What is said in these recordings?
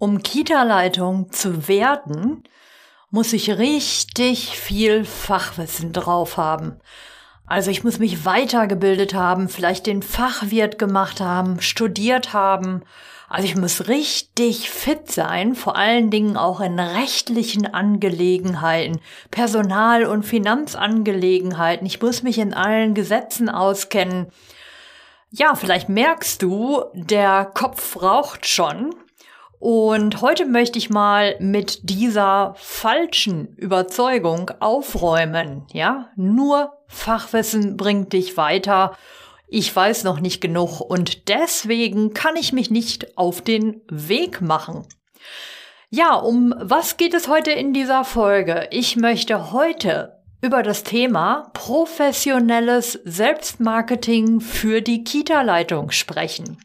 Um Kita-Leitung zu werden, muss ich richtig viel Fachwissen drauf haben. Also ich muss mich weitergebildet haben, vielleicht den Fachwirt gemacht haben, studiert haben. Also ich muss richtig fit sein, vor allen Dingen auch in rechtlichen Angelegenheiten, Personal- und Finanzangelegenheiten. Ich muss mich in allen Gesetzen auskennen. Ja, vielleicht merkst du, der Kopf raucht schon. Und heute möchte ich mal mit dieser falschen Überzeugung aufräumen. Ja, nur Fachwissen bringt dich weiter. Ich weiß noch nicht genug und deswegen kann ich mich nicht auf den Weg machen. Ja, um was geht es heute in dieser Folge? Ich möchte heute über das Thema professionelles Selbstmarketing für die Kita-Leitung sprechen.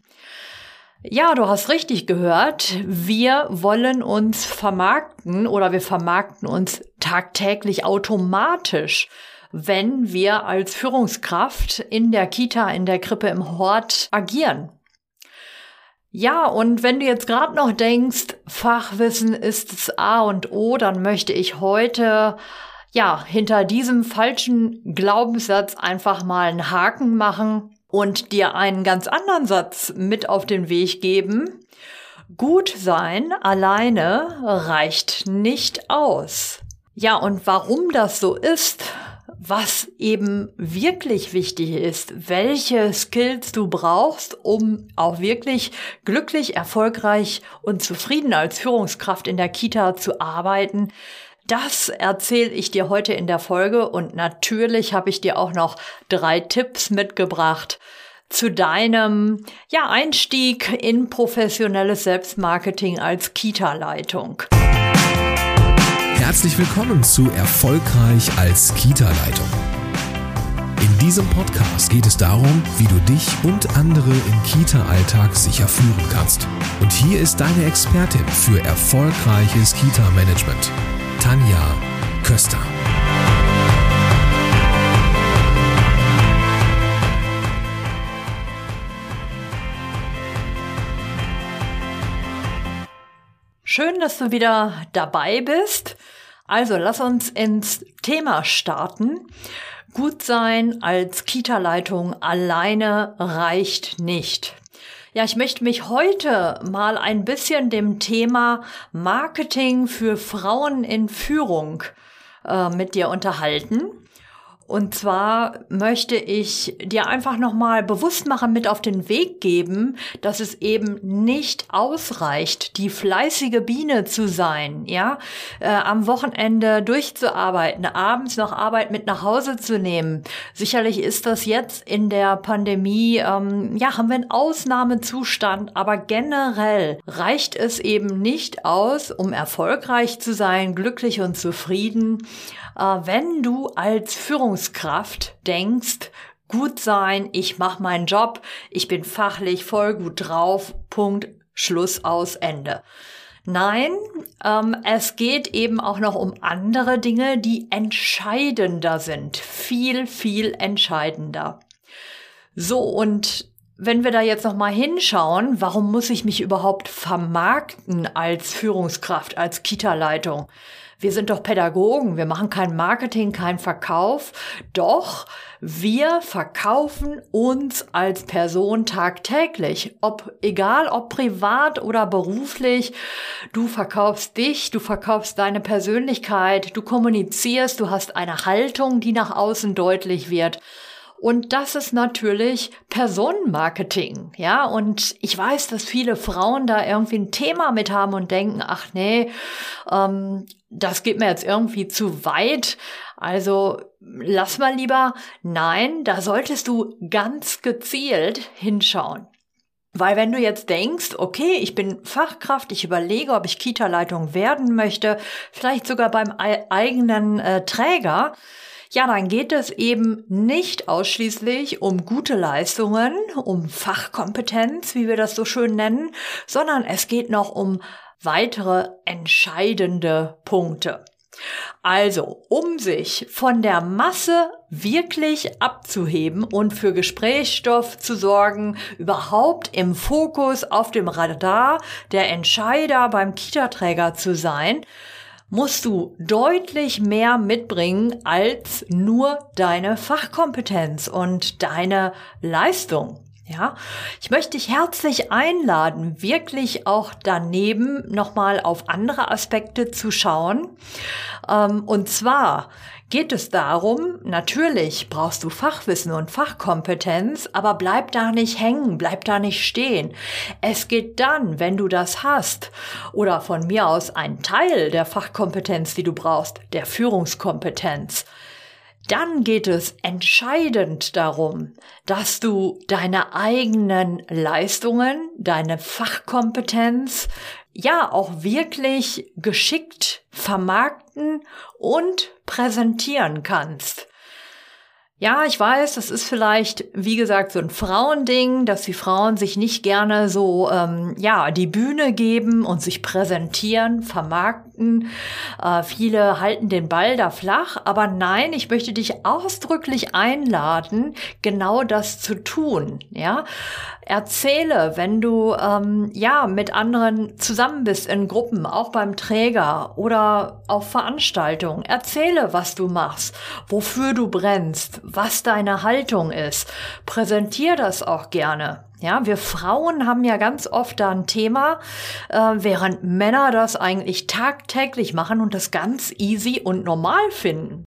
Ja, du hast richtig gehört. Wir wollen uns vermarkten oder wir vermarkten uns tagtäglich automatisch, wenn wir als Führungskraft in der Kita, in der Krippe, im Hort agieren. Ja, und wenn du jetzt gerade noch denkst, Fachwissen ist das A und O, dann möchte ich heute ja hinter diesem falschen Glaubenssatz einfach mal einen Haken machen und dir einen ganz anderen Satz mit auf den Weg geben. Gut sein alleine reicht nicht aus. Ja, und warum das so ist, was eben wirklich wichtig ist, welche Skills du brauchst, um auch wirklich glücklich, erfolgreich und zufrieden als Führungskraft in der Kita zu arbeiten, das erzähle ich dir heute in der Folge und natürlich habe ich dir auch noch drei Tipps mitgebracht zu deinem ja, Einstieg in professionelles Selbstmarketing als Kita-Leitung. Herzlich willkommen zu Erfolgreich als Kita-Leitung. In diesem Podcast geht es darum, wie du dich und andere im Kita-Alltag sicher führen kannst. Und hier ist deine Expertin für erfolgreiches Kita-Management. Tanja Köster. Schön, dass du wieder dabei bist. Also lass uns ins Thema starten. Gut sein als Kita-Leitung alleine reicht nicht. Ja, ich möchte mich heute mal ein bisschen dem Thema Marketing für Frauen in Führung äh, mit dir unterhalten. Und zwar möchte ich dir einfach nochmal bewusst machen, mit auf den Weg geben, dass es eben nicht ausreicht, die fleißige Biene zu sein, ja, äh, am Wochenende durchzuarbeiten, abends noch Arbeit mit nach Hause zu nehmen. Sicherlich ist das jetzt in der Pandemie, ähm, ja, haben wir einen Ausnahmezustand, aber generell reicht es eben nicht aus, um erfolgreich zu sein, glücklich und zufrieden, wenn du als Führungskraft denkst, gut sein, ich mache meinen Job, ich bin fachlich voll gut drauf, Punkt, Schluss aus, Ende. Nein, ähm, es geht eben auch noch um andere Dinge, die entscheidender sind. Viel, viel entscheidender. So, und wenn wir da jetzt noch mal hinschauen, warum muss ich mich überhaupt vermarkten als Führungskraft, als Kita-Leitung? Wir sind doch Pädagogen, wir machen kein Marketing, kein Verkauf. Doch wir verkaufen uns als Person tagtäglich. Ob, egal ob privat oder beruflich, du verkaufst dich, du verkaufst deine Persönlichkeit, du kommunizierst, du hast eine Haltung, die nach außen deutlich wird. Und das ist natürlich Personenmarketing, ja. Und ich weiß, dass viele Frauen da irgendwie ein Thema mit haben und denken, ach nee, ähm, das geht mir jetzt irgendwie zu weit. Also lass mal lieber. Nein, da solltest du ganz gezielt hinschauen. Weil wenn du jetzt denkst, okay, ich bin Fachkraft, ich überlege, ob ich Kita-Leitung werden möchte, vielleicht sogar beim eigenen äh, Träger, ja, dann geht es eben nicht ausschließlich um gute Leistungen, um Fachkompetenz, wie wir das so schön nennen, sondern es geht noch um weitere entscheidende Punkte. Also, um sich von der Masse wirklich abzuheben und für Gesprächsstoff zu sorgen, überhaupt im Fokus auf dem Radar der Entscheider beim Kita-Träger zu sein, musst du deutlich mehr mitbringen als nur deine Fachkompetenz und deine Leistung. Ja, ich möchte dich herzlich einladen, wirklich auch daneben nochmal auf andere Aspekte zu schauen. Ähm, und zwar geht es darum, natürlich brauchst du Fachwissen und Fachkompetenz, aber bleib da nicht hängen, bleib da nicht stehen. Es geht dann, wenn du das hast, oder von mir aus ein Teil der Fachkompetenz, die du brauchst, der Führungskompetenz, dann geht es entscheidend darum, dass du deine eigenen Leistungen, deine Fachkompetenz, ja auch wirklich geschickt vermarkten und präsentieren kannst. Ja, ich weiß, das ist vielleicht, wie gesagt, so ein Frauending, dass die Frauen sich nicht gerne so, ähm, ja, die Bühne geben und sich präsentieren, vermarkten. Äh, viele halten den Ball da flach, aber nein, ich möchte dich ausdrücklich einladen, genau das zu tun. Ja, erzähle, wenn du ähm, ja mit anderen zusammen bist in Gruppen, auch beim Träger oder auf Veranstaltungen. Erzähle, was du machst, wofür du brennst was deine Haltung ist. Präsentier das auch gerne. Ja, wir Frauen haben ja ganz oft da ein Thema, äh, während Männer das eigentlich tagtäglich machen und das ganz easy und normal finden.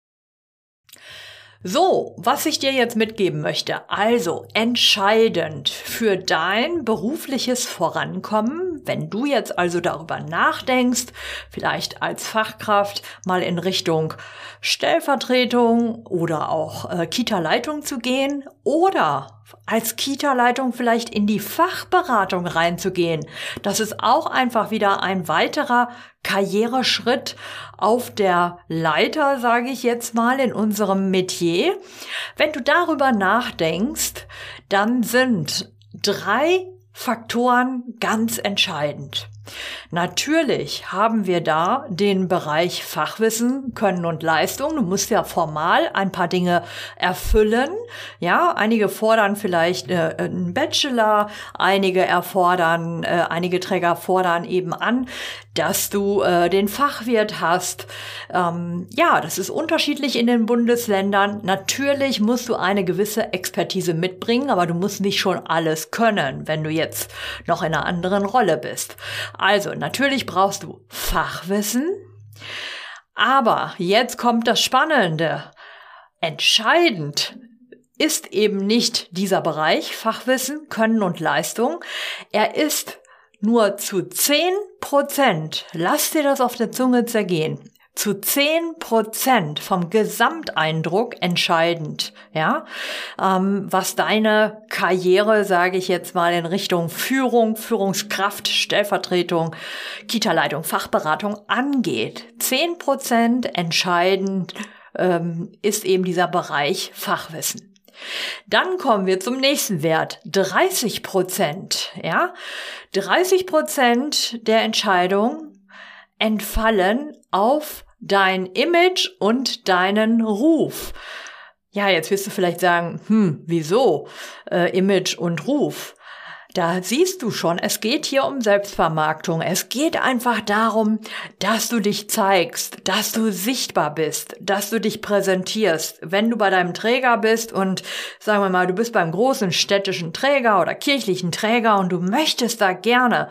So, was ich dir jetzt mitgeben möchte. Also, entscheidend für dein berufliches Vorankommen, wenn du jetzt also darüber nachdenkst, vielleicht als Fachkraft mal in Richtung Stellvertretung oder auch äh, Kita-Leitung zu gehen oder als Kita-Leitung vielleicht in die Fachberatung reinzugehen. Das ist auch einfach wieder ein weiterer Karriereschritt auf der Leiter, sage ich jetzt mal, in unserem Metier. Wenn du darüber nachdenkst, dann sind drei Faktoren ganz entscheidend. Natürlich haben wir da den Bereich Fachwissen, Können und Leistung. Du musst ja formal ein paar Dinge erfüllen. Ja, einige fordern vielleicht äh, einen Bachelor, einige erfordern, äh, einige Träger fordern eben an, dass du äh, den Fachwirt hast. Ähm, ja, das ist unterschiedlich in den Bundesländern. Natürlich musst du eine gewisse Expertise mitbringen, aber du musst nicht schon alles können, wenn du jetzt noch in einer anderen Rolle bist. Also, natürlich brauchst du Fachwissen, aber jetzt kommt das Spannende. Entscheidend ist eben nicht dieser Bereich Fachwissen, Können und Leistung. Er ist nur zu 10 Prozent, lass dir das auf der Zunge zergehen, zu 10 Prozent vom Gesamteindruck entscheidend, ja, ähm, was deine Karriere, sage ich jetzt mal, in Richtung Führung, Führungskraft, Stellvertretung, Kita-Leitung, Fachberatung angeht. 10 Prozent entscheidend ähm, ist eben dieser Bereich Fachwissen. Dann kommen wir zum nächsten Wert. 30 Prozent, ja. 30 Prozent der Entscheidung entfallen auf dein Image und deinen Ruf. Ja, jetzt wirst du vielleicht sagen, hm, wieso äh, Image und Ruf? Da siehst du schon, es geht hier um Selbstvermarktung. Es geht einfach darum, dass du dich zeigst, dass du sichtbar bist, dass du dich präsentierst. Wenn du bei deinem Träger bist und sagen wir mal, du bist beim großen städtischen Träger oder kirchlichen Träger und du möchtest da gerne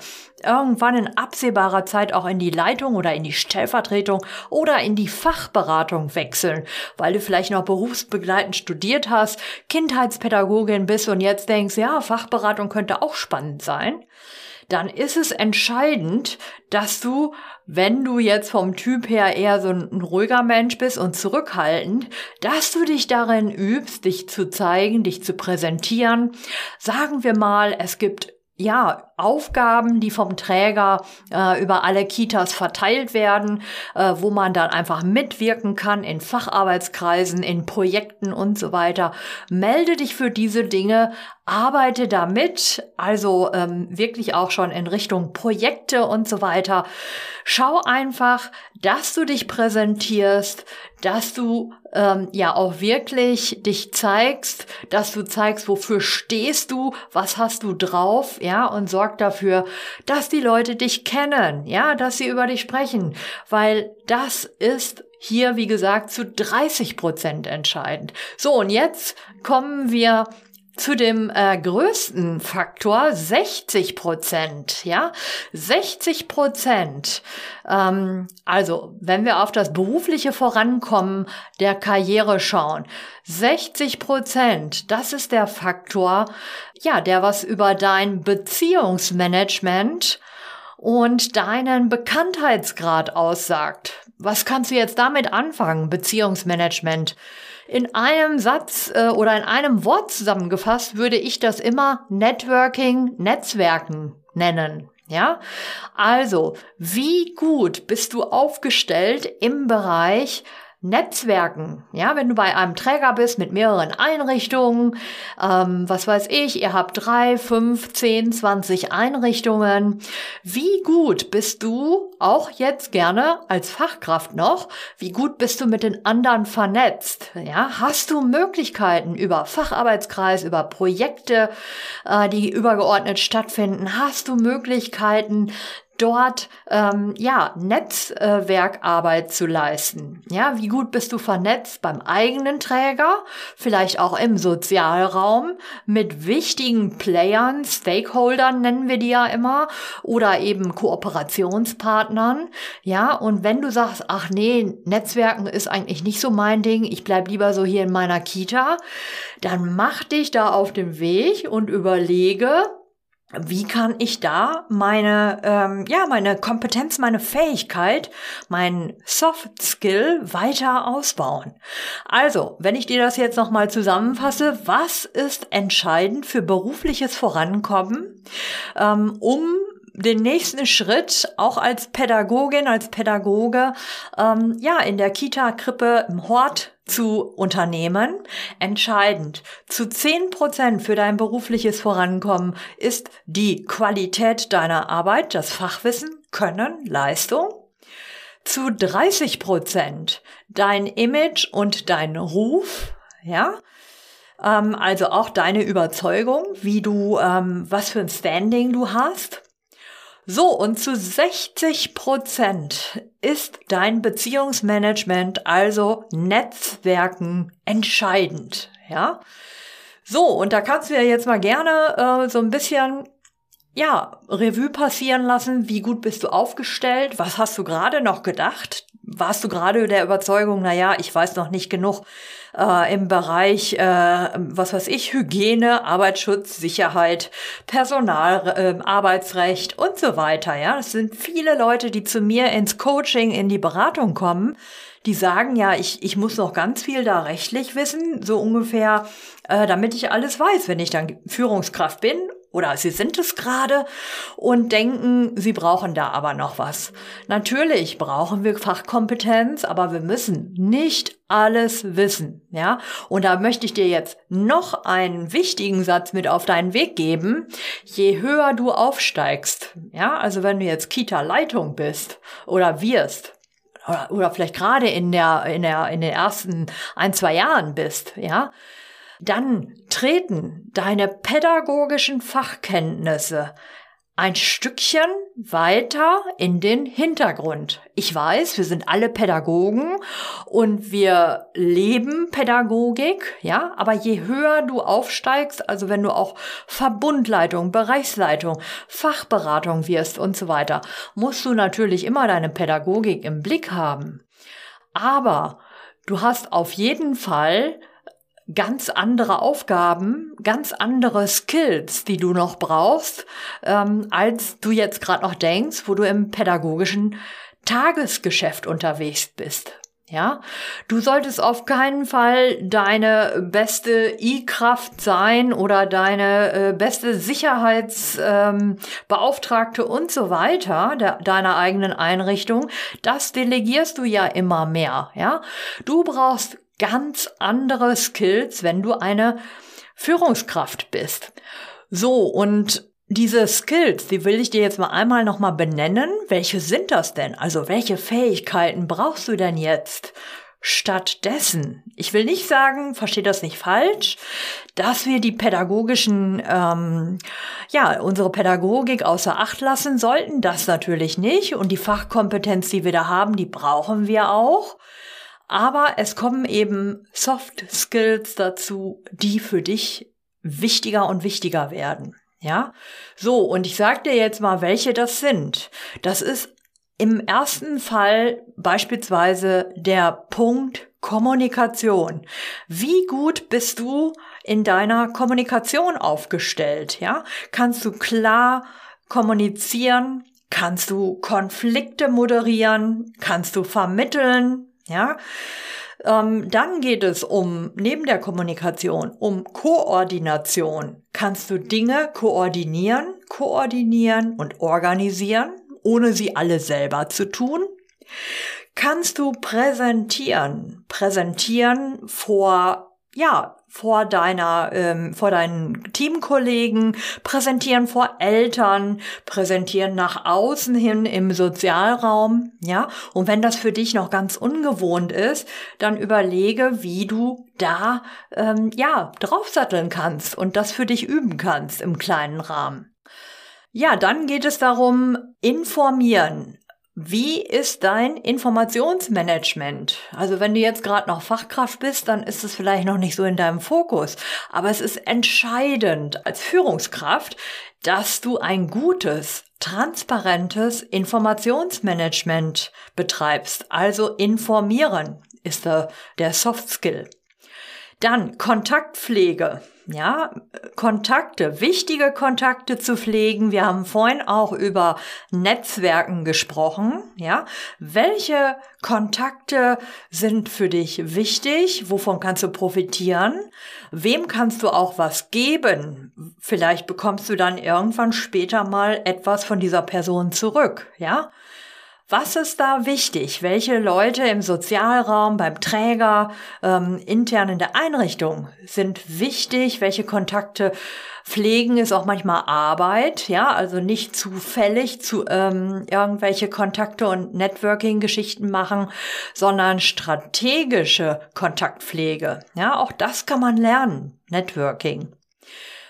irgendwann in absehbarer Zeit auch in die Leitung oder in die Stellvertretung oder in die Fachberatung wechseln, weil du vielleicht noch berufsbegleitend studiert hast, Kindheitspädagogin bist und jetzt denkst, ja, Fachberatung könnte auch spannend sein dann ist es entscheidend, dass du, wenn du jetzt vom Typ her eher so ein, ruhiger Mensch bist und zurückhaltend, dass du dich darin übst, dich zu zeigen, dich zu präsentieren. Sagen wir mal, es gibt ja Aufgaben, die vom Träger äh, über alle Kitas verteilt werden, äh, wo man dann einfach mitwirken kann in Facharbeitskreisen, in Projekten und so weiter. Melde dich für diese Dinge, arbeite damit, also ähm, wirklich auch schon in Richtung Projekte und so weiter. Schau einfach, dass du dich präsentierst, dass du ähm, ja auch wirklich dich zeigst, dass du zeigst, wofür stehst du, was hast du drauf, ja, und sorg dafür, dass die Leute dich kennen, ja, dass sie über dich sprechen, weil das ist hier, wie gesagt, zu 30 Prozent entscheidend. So, und jetzt kommen wir zu dem äh, größten Faktor 60 Prozent, ja, 60 Prozent. Ähm, also, wenn wir auf das berufliche Vorankommen der Karriere schauen, 60 Prozent, das ist der Faktor, ja, der was über dein Beziehungsmanagement und deinen Bekanntheitsgrad aussagt. Was kannst du jetzt damit anfangen, Beziehungsmanagement? In einem Satz äh, oder in einem Wort zusammengefasst würde ich das immer Networking, Netzwerken nennen. Ja, also wie gut bist du aufgestellt im Bereich Netzwerken, ja, wenn du bei einem Träger bist mit mehreren Einrichtungen, ähm, was weiß ich, ihr habt drei, fünf, zehn, zwanzig Einrichtungen. Wie gut bist du auch jetzt gerne als Fachkraft noch? Wie gut bist du mit den anderen vernetzt? Ja, hast du Möglichkeiten über Facharbeitskreis, über Projekte, äh, die übergeordnet stattfinden? Hast du Möglichkeiten, dort ähm, ja Netzwerkarbeit zu leisten. Ja, wie gut bist du vernetzt beim eigenen Träger, vielleicht auch im Sozialraum mit wichtigen Playern, Stakeholdern nennen wir die ja immer, oder eben Kooperationspartnern. Ja, und wenn du sagst, ach nee, Netzwerken ist eigentlich nicht so mein Ding, ich bleib lieber so hier in meiner Kita, dann mach dich da auf den Weg und überlege, wie kann ich da meine, ähm, ja, meine Kompetenz, meine Fähigkeit, mein Soft Skill weiter ausbauen? Also, wenn ich dir das jetzt nochmal zusammenfasse, was ist entscheidend für berufliches Vorankommen, ähm, um den nächsten Schritt auch als Pädagogin, als Pädagoge, ähm, ja, in der Kita, Krippe, im Hort zu unternehmen. Entscheidend. Zu zehn Prozent für dein berufliches Vorankommen ist die Qualität deiner Arbeit, das Fachwissen, Können, Leistung. Zu 30 Prozent dein Image und dein Ruf, ja. Ähm, also auch deine Überzeugung, wie du, ähm, was für ein Standing du hast. So, und zu 60 Prozent ist dein Beziehungsmanagement, also Netzwerken, entscheidend, ja. So, und da kannst du ja jetzt mal gerne äh, so ein bisschen ja, Revue passieren lassen, wie gut bist du aufgestellt, was hast du gerade noch gedacht, warst du gerade der Überzeugung, na ja, ich weiß noch nicht genug äh, im Bereich, äh, was weiß ich, Hygiene, Arbeitsschutz, Sicherheit, Personal, äh, Arbeitsrecht und so weiter. Ja, es sind viele Leute, die zu mir ins Coaching, in die Beratung kommen, die sagen ja, ich, ich muss noch ganz viel da rechtlich wissen, so ungefähr, äh, damit ich alles weiß, wenn ich dann Führungskraft bin oder sie sind es gerade und denken, sie brauchen da aber noch was. Natürlich brauchen wir Fachkompetenz, aber wir müssen nicht alles wissen, ja? Und da möchte ich dir jetzt noch einen wichtigen Satz mit auf deinen Weg geben. Je höher du aufsteigst, ja, also wenn du jetzt Kita-Leitung bist oder wirst, oder, oder vielleicht gerade in der, in der, in den ersten ein, zwei Jahren bist, ja, dann treten deine pädagogischen Fachkenntnisse ein Stückchen weiter in den Hintergrund. Ich weiß, wir sind alle Pädagogen und wir leben Pädagogik, ja, aber je höher du aufsteigst, also wenn du auch Verbundleitung, Bereichsleitung, Fachberatung wirst und so weiter, musst du natürlich immer deine Pädagogik im Blick haben. Aber du hast auf jeden Fall ganz andere Aufgaben, ganz andere Skills, die du noch brauchst, ähm, als du jetzt gerade noch denkst, wo du im pädagogischen Tagesgeschäft unterwegs bist. Ja, du solltest auf keinen Fall deine beste I-Kraft sein oder deine äh, beste Sicherheitsbeauftragte ähm, und so weiter de deiner eigenen Einrichtung. Das delegierst du ja immer mehr. Ja, du brauchst ganz andere Skills, wenn du eine Führungskraft bist. So und diese Skills, die will ich dir jetzt mal einmal nochmal benennen. Welche sind das denn? Also welche Fähigkeiten brauchst du denn jetzt? Stattdessen, ich will nicht sagen, verstehe das nicht falsch, dass wir die pädagogischen, ähm, ja, unsere Pädagogik außer Acht lassen sollten, das natürlich nicht. Und die Fachkompetenz, die wir da haben, die brauchen wir auch. Aber es kommen eben Soft Skills dazu, die für dich wichtiger und wichtiger werden. Ja, so, und ich sag dir jetzt mal, welche das sind. Das ist im ersten Fall beispielsweise der Punkt Kommunikation. Wie gut bist du in deiner Kommunikation aufgestellt? Ja, kannst du klar kommunizieren? Kannst du Konflikte moderieren? Kannst du vermitteln? Ja, ähm, dann geht es um, neben der Kommunikation, um Koordination. Kannst du Dinge koordinieren, koordinieren und organisieren, ohne sie alle selber zu tun? Kannst du präsentieren, präsentieren vor ja, vor deiner, ähm, vor deinen Teamkollegen, präsentieren vor Eltern, präsentieren nach außen hin im Sozialraum, ja. Und wenn das für dich noch ganz ungewohnt ist, dann überlege, wie du da, ähm, ja, draufsatteln kannst und das für dich üben kannst im kleinen Rahmen. Ja, dann geht es darum, informieren. Wie ist dein Informationsmanagement? Also wenn du jetzt gerade noch Fachkraft bist, dann ist es vielleicht noch nicht so in deinem Fokus. Aber es ist entscheidend als Führungskraft, dass du ein gutes, transparentes Informationsmanagement betreibst. Also informieren ist der, der Soft Skill. Dann Kontaktpflege ja, Kontakte, wichtige Kontakte zu pflegen. Wir haben vorhin auch über Netzwerken gesprochen, ja. Welche Kontakte sind für dich wichtig? Wovon kannst du profitieren? Wem kannst du auch was geben? Vielleicht bekommst du dann irgendwann später mal etwas von dieser Person zurück, ja. Was ist da wichtig? Welche Leute im Sozialraum, beim Träger, ähm, intern in der Einrichtung sind wichtig? Welche Kontakte pflegen ist auch manchmal Arbeit, ja, also nicht zufällig zu ähm, irgendwelche Kontakte und Networking-Geschichten machen, sondern strategische Kontaktpflege. Ja, auch das kann man lernen. Networking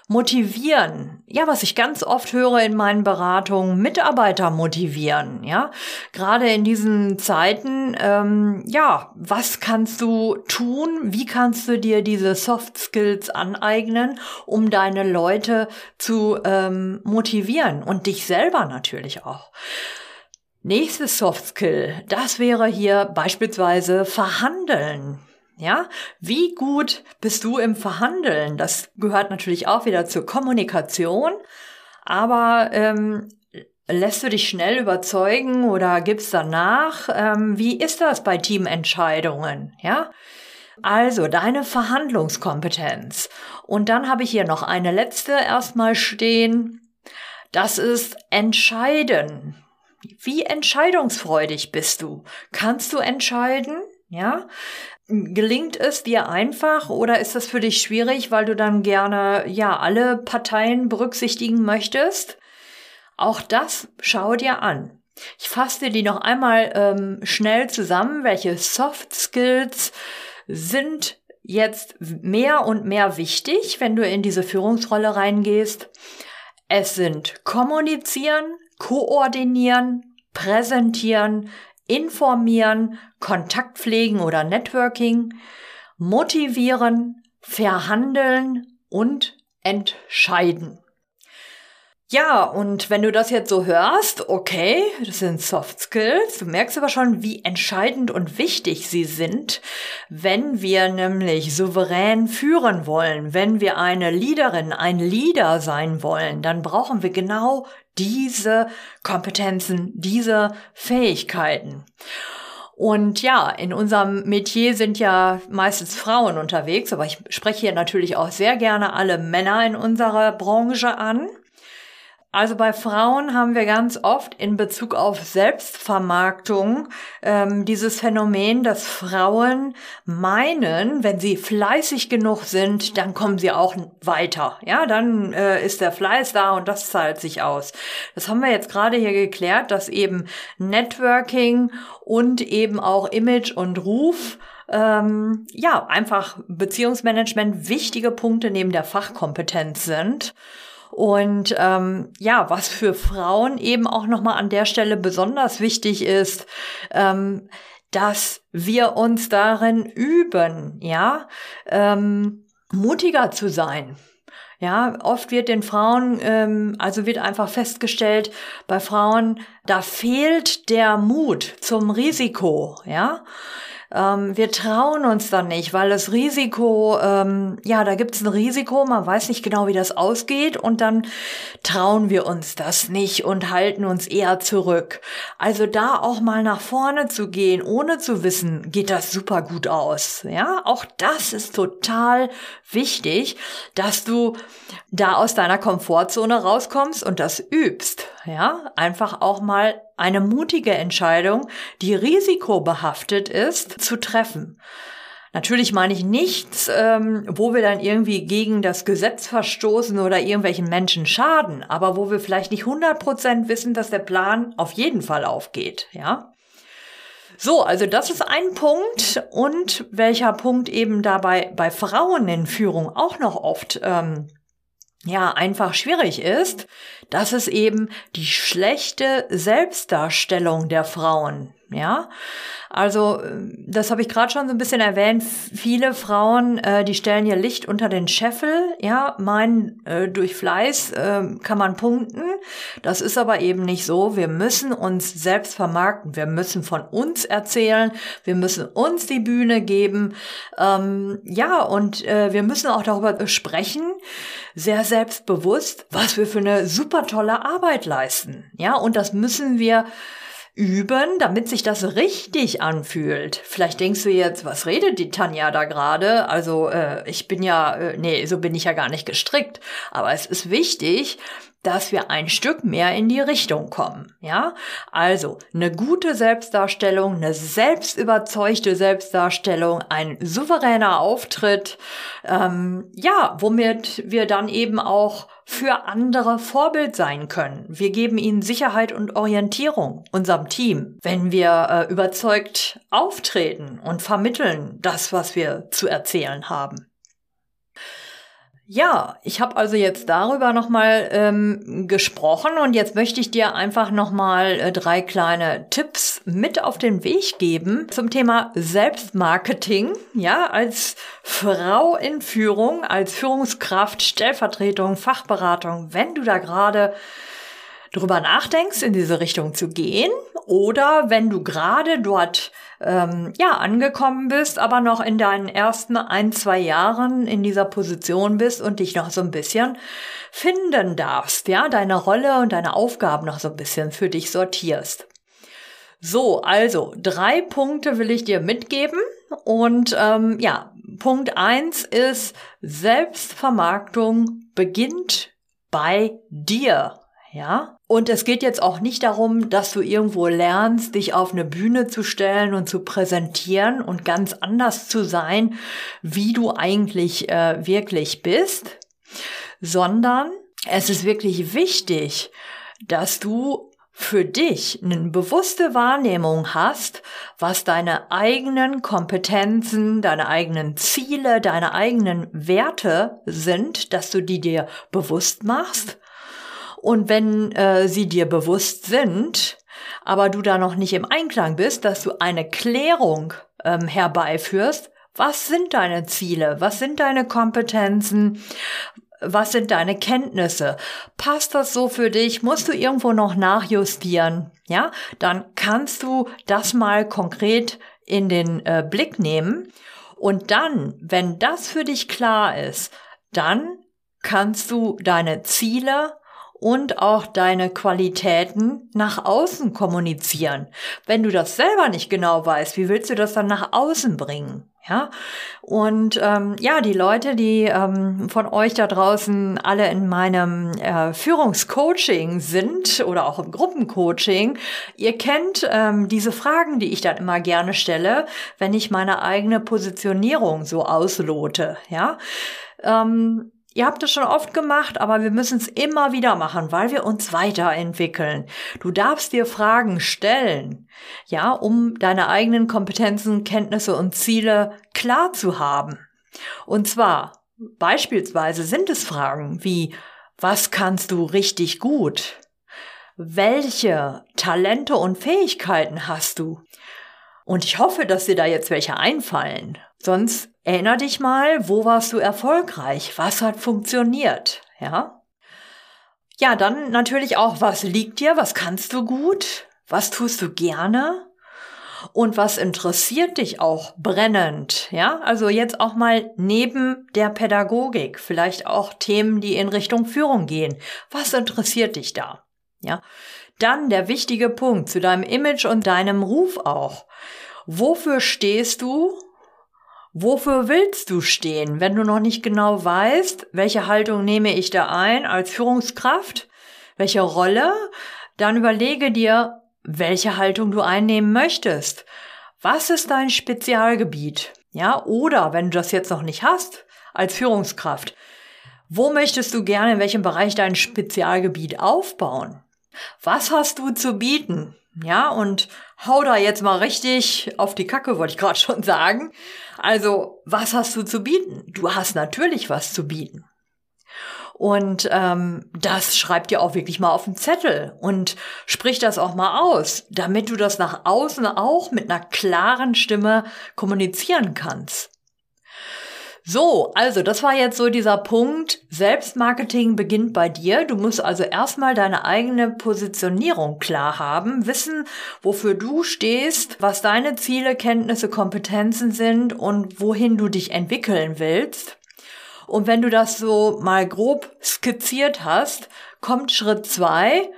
motivieren. Ja, was ich ganz oft höre in meinen Beratungen, Mitarbeiter motivieren. Ja, gerade in diesen Zeiten. Ähm, ja, was kannst du tun? Wie kannst du dir diese Soft Skills aneignen, um deine Leute zu ähm, motivieren und dich selber natürlich auch? Nächstes Soft Skill, das wäre hier beispielsweise Verhandeln. Ja, wie gut bist du im Verhandeln? Das gehört natürlich auch wieder zur Kommunikation. Aber ähm, lässt du dich schnell überzeugen oder gibst danach? Ähm, wie ist das bei Teamentscheidungen? Ja, also deine Verhandlungskompetenz. Und dann habe ich hier noch eine letzte erstmal stehen. Das ist entscheiden. Wie entscheidungsfreudig bist du? Kannst du entscheiden? Ja, Gelingt es dir einfach oder ist das für dich schwierig, weil du dann gerne ja alle Parteien berücksichtigen möchtest? Auch das schau dir an. Ich fasse dir die noch einmal ähm, schnell zusammen, welche Soft Skills sind jetzt mehr und mehr wichtig, wenn du in diese Führungsrolle reingehst. Es sind kommunizieren, koordinieren, präsentieren, informieren, Kontakt pflegen oder Networking, motivieren, verhandeln und entscheiden. Ja, und wenn du das jetzt so hörst, okay, das sind Soft Skills, du merkst aber schon, wie entscheidend und wichtig sie sind, wenn wir nämlich souverän führen wollen, wenn wir eine Leaderin, ein Leader sein wollen, dann brauchen wir genau diese Kompetenzen, diese Fähigkeiten. Und ja, in unserem Metier sind ja meistens Frauen unterwegs, aber ich spreche hier natürlich auch sehr gerne alle Männer in unserer Branche an. Also bei Frauen haben wir ganz oft in Bezug auf Selbstvermarktung ähm, dieses Phänomen, dass Frauen meinen, wenn sie fleißig genug sind, dann kommen sie auch weiter. Ja, dann äh, ist der Fleiß da und das zahlt sich aus. Das haben wir jetzt gerade hier geklärt, dass eben Networking und eben auch Image und Ruf ähm, ja einfach Beziehungsmanagement wichtige Punkte neben der Fachkompetenz sind. Und ähm, ja, was für Frauen eben auch nochmal an der Stelle besonders wichtig ist, ähm, dass wir uns darin üben, ja, ähm, mutiger zu sein. Ja, oft wird den Frauen, ähm, also wird einfach festgestellt, bei Frauen, da fehlt der Mut zum Risiko, ja. Ähm, wir trauen uns dann nicht, weil das Risiko, ähm, ja, da gibt es ein Risiko, man weiß nicht genau, wie das ausgeht und dann trauen wir uns das nicht und halten uns eher zurück. Also da auch mal nach vorne zu gehen, ohne zu wissen, geht das super gut aus. Ja, auch das ist total wichtig, dass du da aus deiner Komfortzone rauskommst und das übst. Ja, einfach auch mal eine mutige Entscheidung, die risikobehaftet ist, zu treffen. Natürlich meine ich nichts, ähm, wo wir dann irgendwie gegen das Gesetz verstoßen oder irgendwelchen Menschen schaden, aber wo wir vielleicht nicht 100% wissen, dass der Plan auf jeden Fall aufgeht, ja. So, also das ist ein Punkt und welcher Punkt eben dabei bei Frauen in Führung auch noch oft ähm, ja einfach schwierig ist, dass es eben die schlechte Selbstdarstellung der Frauen, ja, also das habe ich gerade schon so ein bisschen erwähnt. Viele Frauen, äh, die stellen ihr Licht unter den Scheffel, ja, meinen äh, durch Fleiß äh, kann man punkten. Das ist aber eben nicht so. Wir müssen uns selbst vermarkten. Wir müssen von uns erzählen. Wir müssen uns die Bühne geben. Ähm, ja, und äh, wir müssen auch darüber sprechen, sehr selbstbewusst, was wir für eine super tolle Arbeit leisten. Ja, und das müssen wir üben, damit sich das richtig anfühlt. Vielleicht denkst du jetzt, was redet die Tanja da gerade? Also äh, ich bin ja, äh, nee, so bin ich ja gar nicht gestrickt. Aber es ist wichtig, dass wir ein Stück mehr in die Richtung kommen. Ja, also eine gute Selbstdarstellung, eine selbstüberzeugte Selbstdarstellung, ein souveräner Auftritt, ähm, ja, womit wir dann eben auch für andere Vorbild sein können. Wir geben ihnen Sicherheit und Orientierung unserem Team, wenn wir äh, überzeugt auftreten und vermitteln das, was wir zu erzählen haben. Ja, ich habe also jetzt darüber nochmal ähm, gesprochen und jetzt möchte ich dir einfach nochmal äh, drei kleine Tipps mit auf den Weg geben zum Thema Selbstmarketing. Ja, als Frau in Führung, als Führungskraft, Stellvertretung, Fachberatung, wenn du da gerade drüber nachdenkst, in diese Richtung zu gehen oder wenn du gerade dort ähm, ja angekommen bist, aber noch in deinen ersten ein, zwei Jahren in dieser Position bist und dich noch so ein bisschen finden darfst, ja, deine Rolle und deine Aufgaben noch so ein bisschen für dich sortierst. So, also drei Punkte will ich dir mitgeben und ähm, ja, Punkt eins ist Selbstvermarktung beginnt bei dir. Ja? Und es geht jetzt auch nicht darum, dass du irgendwo lernst, dich auf eine Bühne zu stellen und zu präsentieren und ganz anders zu sein, wie du eigentlich äh, wirklich bist, sondern es ist wirklich wichtig, dass du für dich eine bewusste Wahrnehmung hast, was deine eigenen Kompetenzen, deine eigenen Ziele, deine eigenen Werte sind, dass du die dir bewusst machst und wenn äh, sie dir bewusst sind, aber du da noch nicht im Einklang bist, dass du eine Klärung ähm, herbeiführst, was sind deine Ziele? Was sind deine Kompetenzen? Was sind deine Kenntnisse? Passt das so für dich? Musst du irgendwo noch nachjustieren? Ja, dann kannst du das mal konkret in den äh, Blick nehmen. Und dann, wenn das für dich klar ist, dann kannst du deine Ziele und auch deine Qualitäten nach außen kommunizieren. Wenn du das selber nicht genau weißt, wie willst du das dann nach außen bringen? Ja, und ähm, ja, die Leute, die ähm, von euch da draußen alle in meinem äh, Führungscoaching sind oder auch im Gruppencoaching, ihr kennt ähm, diese Fragen, die ich dann immer gerne stelle, wenn ich meine eigene Positionierung so auslote. Ja, ähm, Ihr habt es schon oft gemacht, aber wir müssen es immer wieder machen, weil wir uns weiterentwickeln. Du darfst dir Fragen stellen, ja, um deine eigenen Kompetenzen, Kenntnisse und Ziele klar zu haben. Und zwar beispielsweise sind es Fragen wie, was kannst du richtig gut? Welche Talente und Fähigkeiten hast du? Und ich hoffe, dass dir da jetzt welche einfallen. Sonst erinner dich mal, wo warst du erfolgreich? Was hat funktioniert? Ja? Ja, dann natürlich auch, was liegt dir? Was kannst du gut? Was tust du gerne? Und was interessiert dich auch brennend? Ja, also jetzt auch mal neben der Pädagogik, vielleicht auch Themen, die in Richtung Führung gehen. Was interessiert dich da? Ja, dann der wichtige Punkt zu deinem Image und deinem Ruf auch. Wofür stehst du? Wofür willst du stehen, wenn du noch nicht genau weißt, welche Haltung nehme ich da ein als Führungskraft? Welche Rolle? Dann überlege dir, welche Haltung du einnehmen möchtest. Was ist dein Spezialgebiet? Ja, oder wenn du das jetzt noch nicht hast, als Führungskraft, wo möchtest du gerne in welchem Bereich dein Spezialgebiet aufbauen? Was hast du zu bieten? Ja, und hau da jetzt mal richtig auf die Kacke, wollte ich gerade schon sagen. Also, was hast du zu bieten? Du hast natürlich was zu bieten. Und ähm, das schreib dir auch wirklich mal auf den Zettel und sprich das auch mal aus, damit du das nach außen auch mit einer klaren Stimme kommunizieren kannst. So, also das war jetzt so dieser Punkt. Selbstmarketing beginnt bei dir. Du musst also erstmal deine eigene Positionierung klar haben, wissen, wofür du stehst, was deine Ziele, Kenntnisse, Kompetenzen sind und wohin du dich entwickeln willst. Und wenn du das so mal grob skizziert hast, kommt Schritt zwei.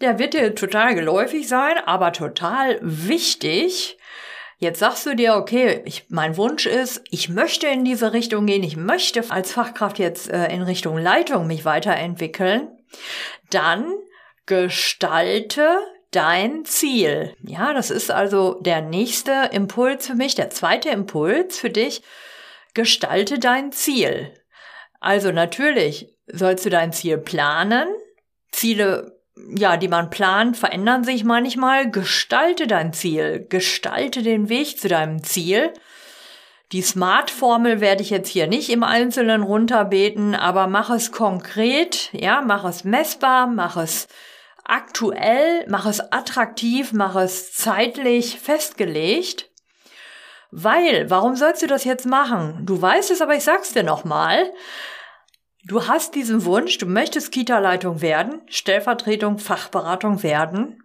Der wird dir total geläufig sein, aber total wichtig. Jetzt sagst du dir, okay, ich, mein Wunsch ist, ich möchte in diese Richtung gehen, ich möchte als Fachkraft jetzt äh, in Richtung Leitung mich weiterentwickeln. Dann gestalte dein Ziel. Ja, das ist also der nächste Impuls für mich, der zweite Impuls für dich. Gestalte dein Ziel. Also natürlich sollst du dein Ziel planen. Ziele ja, die man plant, verändern sich manchmal. Gestalte dein Ziel, gestalte den Weg zu deinem Ziel. Die Smart-Formel werde ich jetzt hier nicht im Einzelnen runterbeten, aber mach es konkret, ja, mach es messbar, mach es aktuell, mach es attraktiv, mach es zeitlich festgelegt. Weil, warum sollst du das jetzt machen? Du weißt es, aber ich sag's dir nochmal. Du hast diesen Wunsch, du möchtest Kita-Leitung werden, Stellvertretung, Fachberatung werden.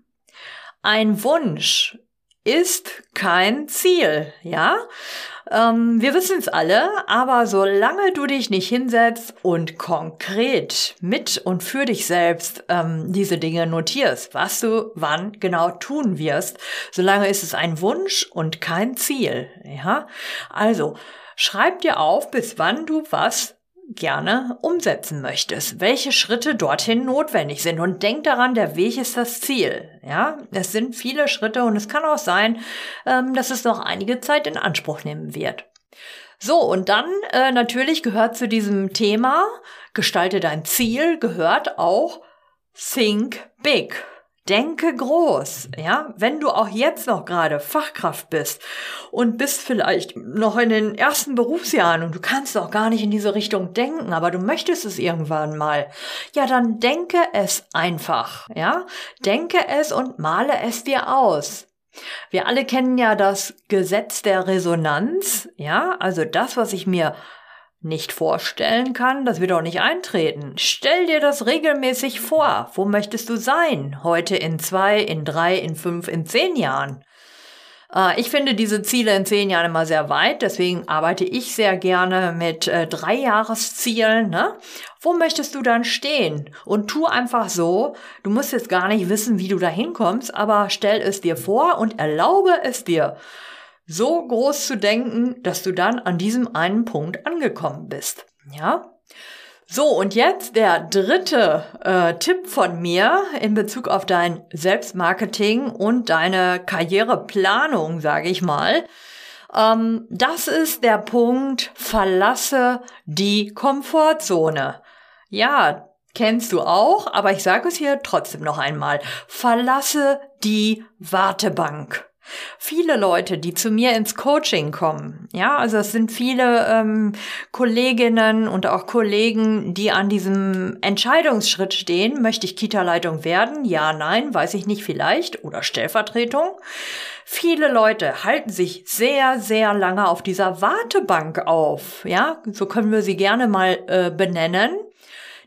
Ein Wunsch ist kein Ziel, ja? Ähm, wir wissen es alle, aber solange du dich nicht hinsetzt und konkret mit und für dich selbst ähm, diese Dinge notierst, was du wann genau tun wirst, solange ist es ein Wunsch und kein Ziel, ja? Also, schreib dir auf, bis wann du was gerne umsetzen möchtest, welche Schritte dorthin notwendig sind und denk daran, der Weg ist das Ziel. Ja, es sind viele Schritte und es kann auch sein, ähm, dass es noch einige Zeit in Anspruch nehmen wird. So, und dann äh, natürlich gehört zu diesem Thema, gestalte dein Ziel, gehört auch Think Big. Denke groß, ja. Wenn du auch jetzt noch gerade Fachkraft bist und bist vielleicht noch in den ersten Berufsjahren und du kannst noch gar nicht in diese Richtung denken, aber du möchtest es irgendwann mal, ja, dann denke es einfach, ja. Denke es und male es dir aus. Wir alle kennen ja das Gesetz der Resonanz, ja, also das, was ich mir nicht vorstellen kann, das wird auch nicht eintreten. Stell dir das regelmäßig vor. Wo möchtest du sein? Heute in zwei, in drei, in fünf, in zehn Jahren? Äh, ich finde diese Ziele in zehn Jahren immer sehr weit, deswegen arbeite ich sehr gerne mit äh, drei Jahreszielen. Ne? Wo möchtest du dann stehen? Und tu einfach so, du musst jetzt gar nicht wissen, wie du da hinkommst, aber stell es dir vor und erlaube es dir, so groß zu denken, dass du dann an diesem einen Punkt angekommen bist. Ja? So, und jetzt der dritte äh, Tipp von mir in Bezug auf dein Selbstmarketing und deine Karriereplanung, sage ich mal. Ähm, das ist der Punkt, verlasse die Komfortzone. Ja, kennst du auch, aber ich sage es hier trotzdem noch einmal. Verlasse die Wartebank. Viele Leute, die zu mir ins Coaching kommen, ja, also es sind viele ähm, Kolleginnen und auch Kollegen, die an diesem Entscheidungsschritt stehen, möchte ich Kita-Leitung werden? Ja, nein, weiß ich nicht, vielleicht oder Stellvertretung. Viele Leute halten sich sehr, sehr lange auf dieser Wartebank auf, ja, so können wir sie gerne mal äh, benennen.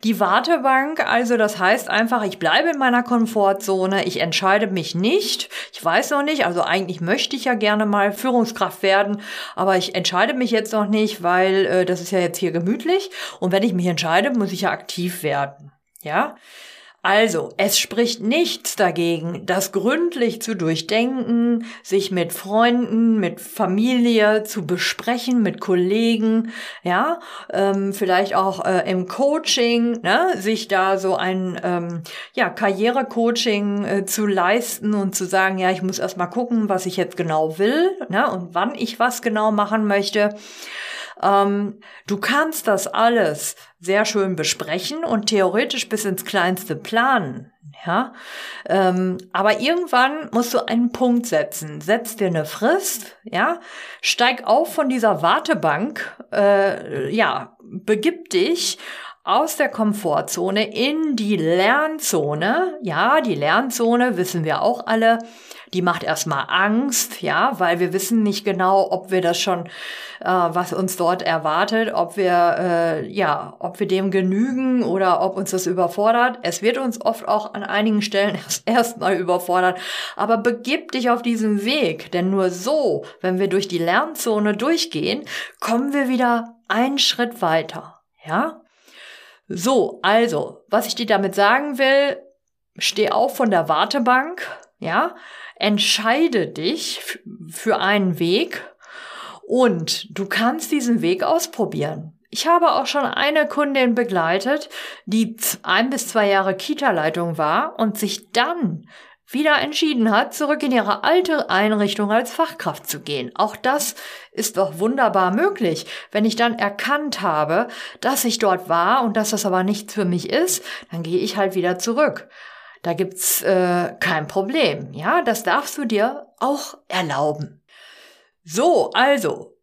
Die Wartebank, also das heißt einfach, ich bleibe in meiner Komfortzone, ich entscheide mich nicht. Ich weiß noch nicht, also eigentlich möchte ich ja gerne mal Führungskraft werden, aber ich entscheide mich jetzt noch nicht, weil äh, das ist ja jetzt hier gemütlich. Und wenn ich mich entscheide, muss ich ja aktiv werden. Ja, also, es spricht nichts dagegen, das gründlich zu durchdenken, sich mit Freunden, mit Familie zu besprechen, mit Kollegen, ja, ähm, vielleicht auch äh, im Coaching, ne, sich da so ein ähm, ja, Karrierecoaching äh, zu leisten und zu sagen, ja, ich muss erst mal gucken, was ich jetzt genau will, ne, und wann ich was genau machen möchte. Ähm, du kannst das alles sehr schön besprechen und theoretisch bis ins Kleinste planen. Ja, ähm, aber irgendwann musst du einen Punkt setzen. Setz dir eine Frist, ja, steig auf von dieser Wartebank, äh, ja, begib dich aus der Komfortzone in die Lernzone. Ja, die Lernzone wissen wir auch alle die macht erstmal Angst, ja, weil wir wissen nicht genau, ob wir das schon, äh, was uns dort erwartet, ob wir, äh, ja, ob wir dem genügen oder ob uns das überfordert. Es wird uns oft auch an einigen Stellen erst erstmal überfordert. Aber begib dich auf diesen Weg, denn nur so, wenn wir durch die Lernzone durchgehen, kommen wir wieder einen Schritt weiter, ja. So, also, was ich dir damit sagen will, steh auf von der Wartebank, ja, entscheide dich für einen Weg und du kannst diesen Weg ausprobieren. Ich habe auch schon eine Kundin begleitet, die ein bis zwei Jahre Kita-Leitung war und sich dann wieder entschieden hat, zurück in ihre alte Einrichtung als Fachkraft zu gehen. Auch das ist doch wunderbar möglich. Wenn ich dann erkannt habe, dass ich dort war und dass das aber nichts für mich ist, dann gehe ich halt wieder zurück. Da gibt's äh, kein Problem. Ja, das darfst du dir auch erlauben. So, also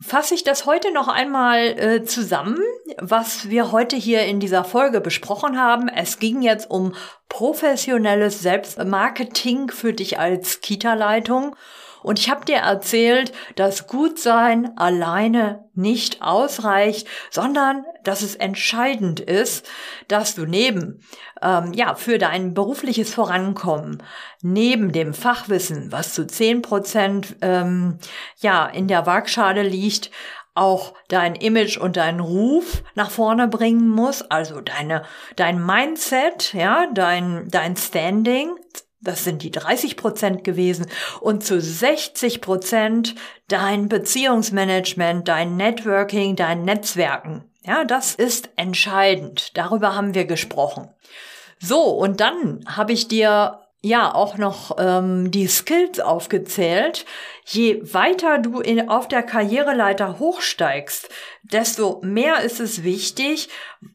fasse ich das heute noch einmal äh, zusammen, was wir heute hier in dieser Folge besprochen haben. Es ging jetzt um professionelles Selbstmarketing für dich als Kita-Leitung und ich habe dir erzählt, dass Gutsein alleine nicht ausreicht, sondern dass es entscheidend ist, dass du neben, ähm, ja, für dein berufliches Vorankommen, neben dem Fachwissen, was zu zehn Prozent, ähm, ja, in der Waagschale liegt, auch dein Image und deinen Ruf nach vorne bringen muss, also deine, dein Mindset, ja, dein, dein Standing, das sind die 30 Prozent gewesen, und zu 60 Prozent dein Beziehungsmanagement, dein Networking, dein Netzwerken. Ja, das ist entscheidend. Darüber haben wir gesprochen. So, und dann habe ich dir ja auch noch ähm, die Skills aufgezählt. Je weiter du in, auf der Karriereleiter hochsteigst, desto mehr ist es wichtig,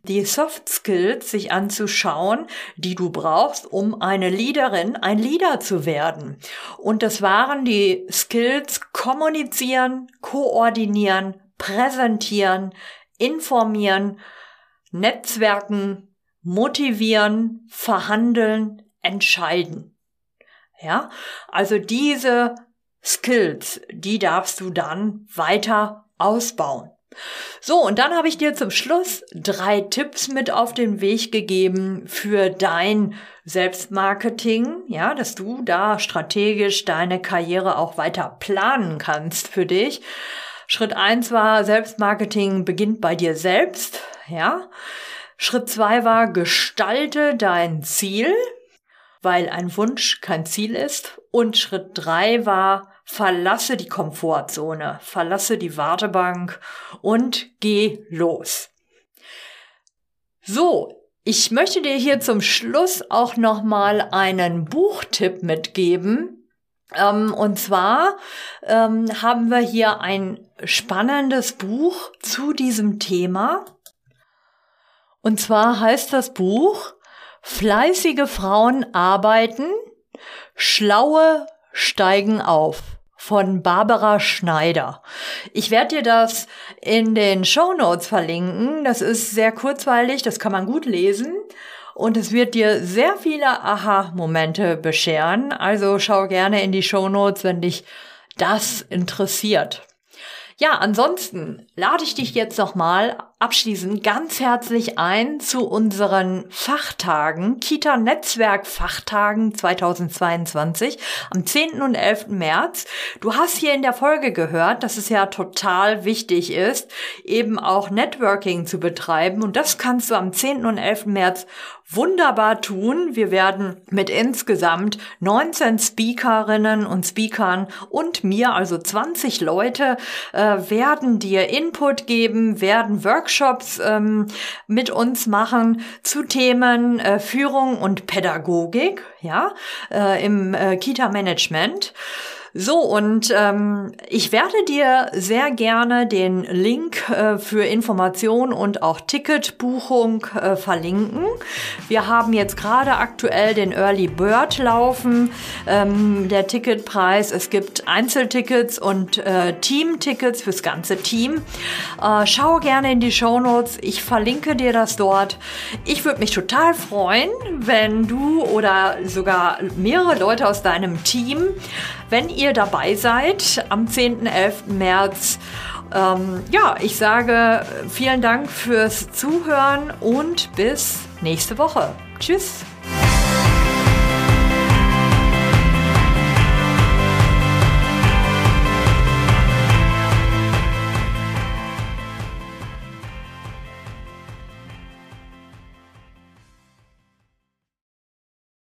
die Soft Skills sich anzuschauen, die du brauchst, um eine Leaderin, ein Leader zu werden. Und das waren die Skills kommunizieren, koordinieren, präsentieren, informieren, Netzwerken, motivieren, verhandeln, entscheiden. Ja, also diese Skills, die darfst du dann weiter ausbauen. So, und dann habe ich dir zum Schluss drei Tipps mit auf den Weg gegeben für dein Selbstmarketing, ja, dass du da strategisch deine Karriere auch weiter planen kannst für dich. Schritt eins war, Selbstmarketing beginnt bei dir selbst, ja. Schritt zwei war, gestalte dein Ziel, weil ein Wunsch kein Ziel ist. Und Schritt drei war, verlasse die Komfortzone, verlasse die Wartebank und geh los. So, ich möchte dir hier zum Schluss auch noch mal einen Buchtipp mitgeben. Ähm, und zwar ähm, haben wir hier ein spannendes Buch zu diesem Thema. Und zwar heißt das Buch Fleißige Frauen arbeiten, schlaue steigen auf von Barbara Schneider. Ich werde dir das in den Show Notes verlinken. Das ist sehr kurzweilig, das kann man gut lesen. Und es wird dir sehr viele Aha-Momente bescheren. Also schau gerne in die Show Notes, wenn dich das interessiert. Ja, ansonsten lade ich dich jetzt nochmal abschließend ganz herzlich ein zu unseren Fachtagen, Kita Netzwerk Fachtagen 2022 am 10. und 11. März. Du hast hier in der Folge gehört, dass es ja total wichtig ist, eben auch Networking zu betreiben und das kannst du am 10. und 11. März wunderbar tun. Wir werden mit insgesamt 19 Speakerinnen und Speakern und mir, also 20 Leute, äh, werden dir Input geben, werden Workshops ähm, mit uns machen zu Themen äh, Führung und Pädagogik, ja, äh, im äh, Kita-Management. So, und ähm, ich werde dir sehr gerne den Link äh, für Information und auch Ticketbuchung äh, verlinken. Wir haben jetzt gerade aktuell den Early Bird laufen, ähm, der Ticketpreis. Es gibt Einzeltickets und äh, Teamtickets fürs ganze Team. Äh, schau gerne in die Show Notes. Ich verlinke dir das dort. Ich würde mich total freuen, wenn du oder sogar mehrere Leute aus deinem Team, wenn ihr ihr dabei seid am 10. 11. März. Ähm, ja, ich sage vielen Dank fürs Zuhören und bis nächste Woche. Tschüss.